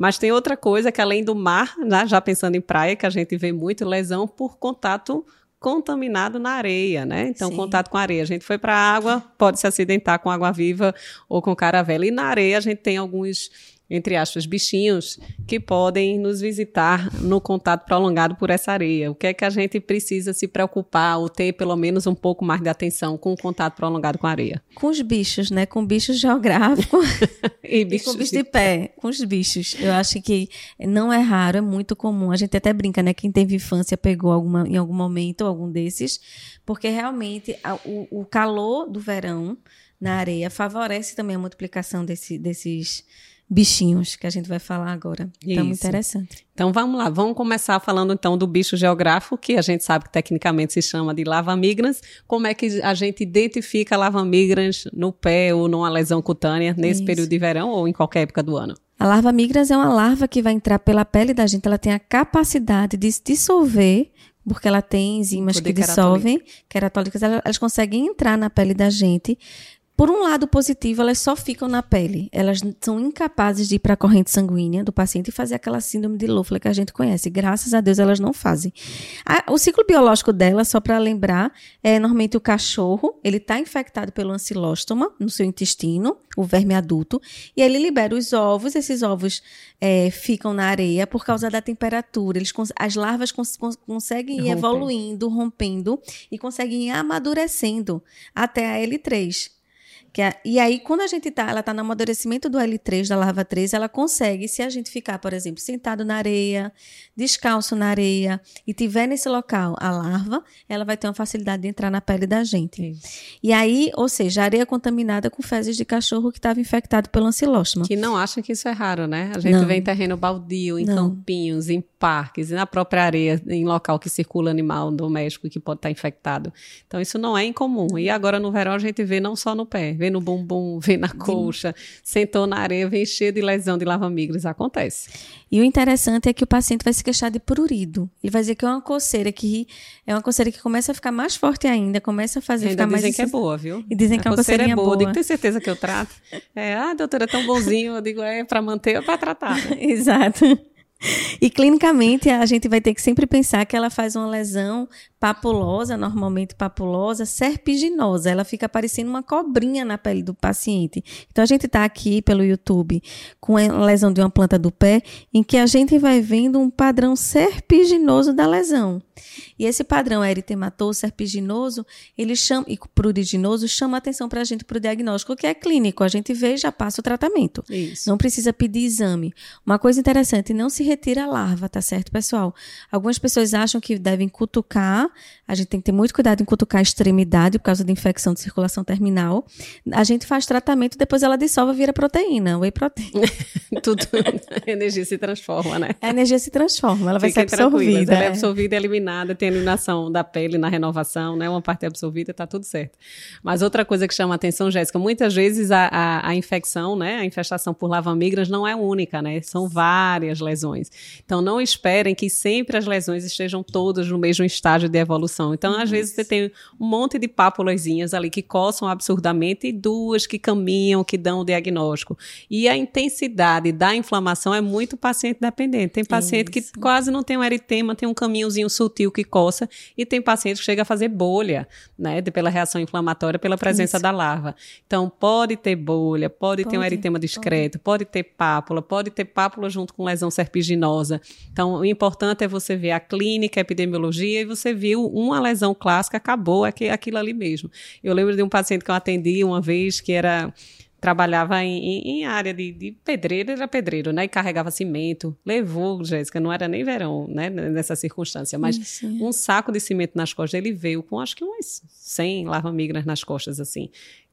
Mas tem outra coisa que além do mar, né, já pensando em praia, que a gente vê muito lesão por contato contaminado na areia, né? Então, Sim. contato com areia. A gente foi para a água, pode se acidentar com água viva ou com caravela. E na areia a gente tem alguns entre aspas, bichinhos que podem nos visitar no contato prolongado por essa areia. O que é que a gente precisa se preocupar ou ter pelo menos um pouco mais de atenção com o contato prolongado com a areia? Com os bichos, né? Com bichos geográficos e, bichos e com bichos de pé. Com os bichos. Eu acho que não é raro, é muito comum. A gente até brinca, né? Quem teve infância pegou alguma, em algum momento algum desses, porque realmente a, o, o calor do verão na areia favorece também a multiplicação desse, desses bichinhos que a gente vai falar agora. Então, muito interessante. Então, vamos lá. Vamos começar falando, então, do bicho geográfico, que a gente sabe que tecnicamente se chama de lava migrans. Como é que a gente identifica lava migrans no pé ou numa lesão cutânea nesse Isso. período de verão ou em qualquer época do ano? A larva migrans é uma larva que vai entrar pela pele da gente. Ela tem a capacidade de se dissolver porque ela tem enzimas que dissolvem, queratólicas, elas conseguem entrar na pele da gente por um lado positivo, elas só ficam na pele. Elas são incapazes de ir para a corrente sanguínea do paciente e fazer aquela síndrome de Loeffler que a gente conhece. Graças a Deus elas não fazem. o ciclo biológico dela, só para lembrar, é normalmente o cachorro, ele está infectado pelo ancilóstoma no seu intestino, o verme adulto, e ele libera os ovos. Esses ovos é, ficam na areia por causa da temperatura. Eles, as larvas cons, conseguem ir evoluindo, rompendo e conseguem ir amadurecendo até a L3. Que é, e aí, quando a gente tá, ela tá no amadurecimento do L3, da larva 3, ela consegue, se a gente ficar, por exemplo, sentado na areia, descalço na areia, e tiver nesse local a larva, ela vai ter uma facilidade de entrar na pele da gente. E aí, ou seja, areia contaminada com fezes de cachorro que estava infectado pelo ancilóstoma. Que não acha que isso é raro, né? A gente não. vê em terreno baldio, em não. campinhos, em parques, e na própria areia, em local que circula animal doméstico que pode estar infectado. Então, isso não é incomum. E agora, no verão, a gente vê não só no pé, vê no bumbum, vê na coxa, sentou na areia, vem cheio de lesão de lavamigras. Acontece. E o interessante é que o paciente vai se queixar de prurido. Ele vai dizer que é uma coceira que é uma coceira que começa a ficar mais forte ainda, começa a fazer ainda ficar dizem mais... que é boa, viu? E dizem a que é uma coceira é boa. boa. Digo, tem certeza que eu trato? É, ah, doutora, é tão bonzinho. Eu digo, é para manter ou para tratar? Exato. E clinicamente a gente vai ter que sempre pensar que ela faz uma lesão papulosa, normalmente papulosa, serpiginosa. Ela fica parecendo uma cobrinha na pele do paciente. Então a gente está aqui pelo YouTube com a lesão de uma planta do pé, em que a gente vai vendo um padrão serpiginoso da lesão. E esse padrão eritematoso, serpiginoso, ele chama, e pruriginoso, chama atenção para a gente para o diagnóstico, que é clínico. A gente vê e já passa o tratamento. Isso. Não precisa pedir exame. Uma coisa interessante, não se retira a larva, tá certo, pessoal? Algumas pessoas acham que devem cutucar a gente tem que ter muito cuidado em cutucar a extremidade por causa da infecção de circulação terminal. A gente faz tratamento, depois ela dissolve vira proteína, whey protein. Tudo, a energia se transforma, né? A energia se transforma, ela vai ser absorvida. Ela é absorvida e eliminada, tem eliminação da pele na renovação, né? Uma parte é absorvida, tá tudo certo. Mas outra coisa que chama a atenção, Jéssica, muitas vezes a, a, a infecção, né? A infestação por lavamigras não é única, né? São várias lesões. Então não esperem que sempre as lesões estejam todas no mesmo estágio de evolução. Então, às vezes, você tem um monte de pápulazinhas ali que coçam absurdamente e duas que caminham, que dão o diagnóstico. E a intensidade da inflamação é muito paciente dependente. Tem paciente Isso. que quase não tem um eritema, tem um caminhozinho sutil que coça, e tem paciente que chega a fazer bolha, né, de, pela reação inflamatória, pela presença Isso. da larva. Então, pode ter bolha, pode, pode ter um eritema discreto, pode. pode ter pápula, pode ter pápula junto com lesão serpiginosa. Então, o importante é você ver a clínica, a epidemiologia, e você viu uma lesão clássica, acabou aquilo ali mesmo. Eu lembro de um paciente que eu atendi uma vez que era trabalhava em, em, área de, de, pedreiro, era pedreiro, né? E carregava cimento. Levou, Jéssica, não era nem verão, né? Nessa circunstância, mas Isso. um saco de cimento nas costas. Ele veio com acho que umas 100 lava-migras nas costas, assim.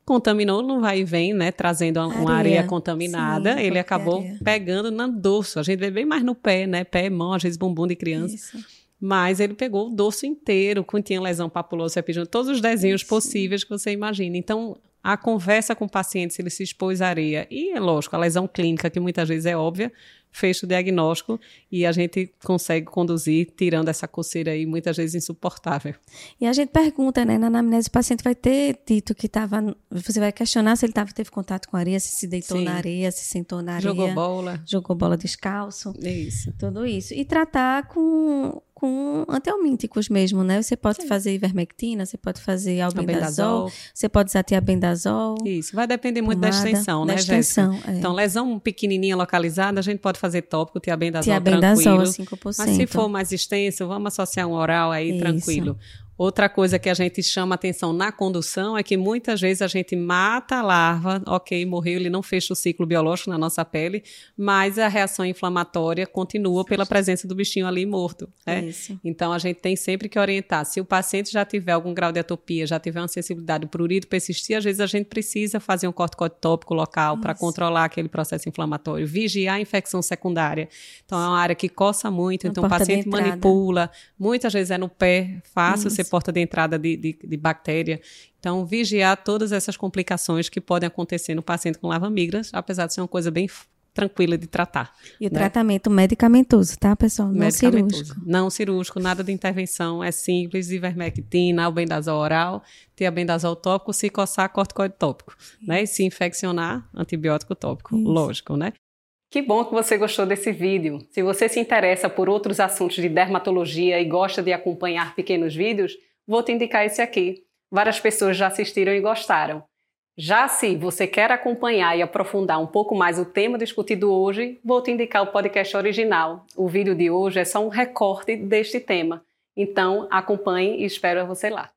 Contaminou não vai e vem, né? Trazendo uma, uma areia. contaminada. Sim, ele acabou areia. pegando no dorso. A gente vê bem mais no pé, né? Pé, mão, às vezes bumbum de criança. Isso. Mas ele pegou o dorso inteiro, tinha lesão papulosa, epidural, todos os desenhos Sim. possíveis que você imagina. Então, a conversa com o paciente, se ele se expôs à areia, e é lógico, a lesão clínica, que muitas vezes é óbvia, fecha o diagnóstico e a gente consegue conduzir, tirando essa coceira aí, muitas vezes insuportável. E a gente pergunta, né, na anamnese, o paciente vai ter dito que estava, você vai questionar se ele tava, teve contato com areia, se se deitou Sim. na areia, se sentou na areia. Jogou bola. Jogou bola descalço. Isso. Tudo isso. E tratar com com antiomínticos mesmo, né? Você pode Sim. fazer ivermectina, você pode fazer albendazol, você pode usar tiabendazol. Isso, vai depender muito pomada, da extensão, né, da extensão, Jéssica? É. Então, lesão pequenininha localizada, a gente pode fazer tópico, tiabendazol, tiabendazol tranquilo. 5%. Mas se for mais extenso, vamos associar um oral aí Isso. tranquilo. Outra coisa que a gente chama atenção na condução é que muitas vezes a gente mata a larva, ok, morreu, ele não fecha o ciclo biológico na nossa pele, mas a reação inflamatória continua pela presença do bichinho ali morto. Né? Isso. Então a gente tem sempre que orientar. Se o paciente já tiver algum grau de atopia, já tiver uma sensibilidade para prurido persistir, às vezes a gente precisa fazer um corticoide tópico local para controlar aquele processo inflamatório, vigiar a infecção secundária. Então é uma área que coça muito, então o paciente manipula, muitas vezes é no pé, fácil Isso. você porta de entrada de, de, de, bactéria. Então, vigiar todas essas complicações que podem acontecer no paciente com lavamigras, apesar de ser uma coisa bem tranquila de tratar. E o né? tratamento medicamentoso, tá, pessoal? Não cirúrgico. Não cirúrgico, nada de intervenção, é simples, ivermectina, albendazol oral, tiabendazol tópico, se coçar, corticoide tópico, né? E se infeccionar, antibiótico tópico, Isso. lógico, né? Que bom que você gostou desse vídeo. Se você se interessa por outros assuntos de dermatologia e gosta de acompanhar pequenos vídeos, vou te indicar esse aqui. Várias pessoas já assistiram e gostaram. Já se você quer acompanhar e aprofundar um pouco mais o tema discutido hoje, vou te indicar o podcast original. O vídeo de hoje é só um recorte deste tema. Então, acompanhe e espero você lá.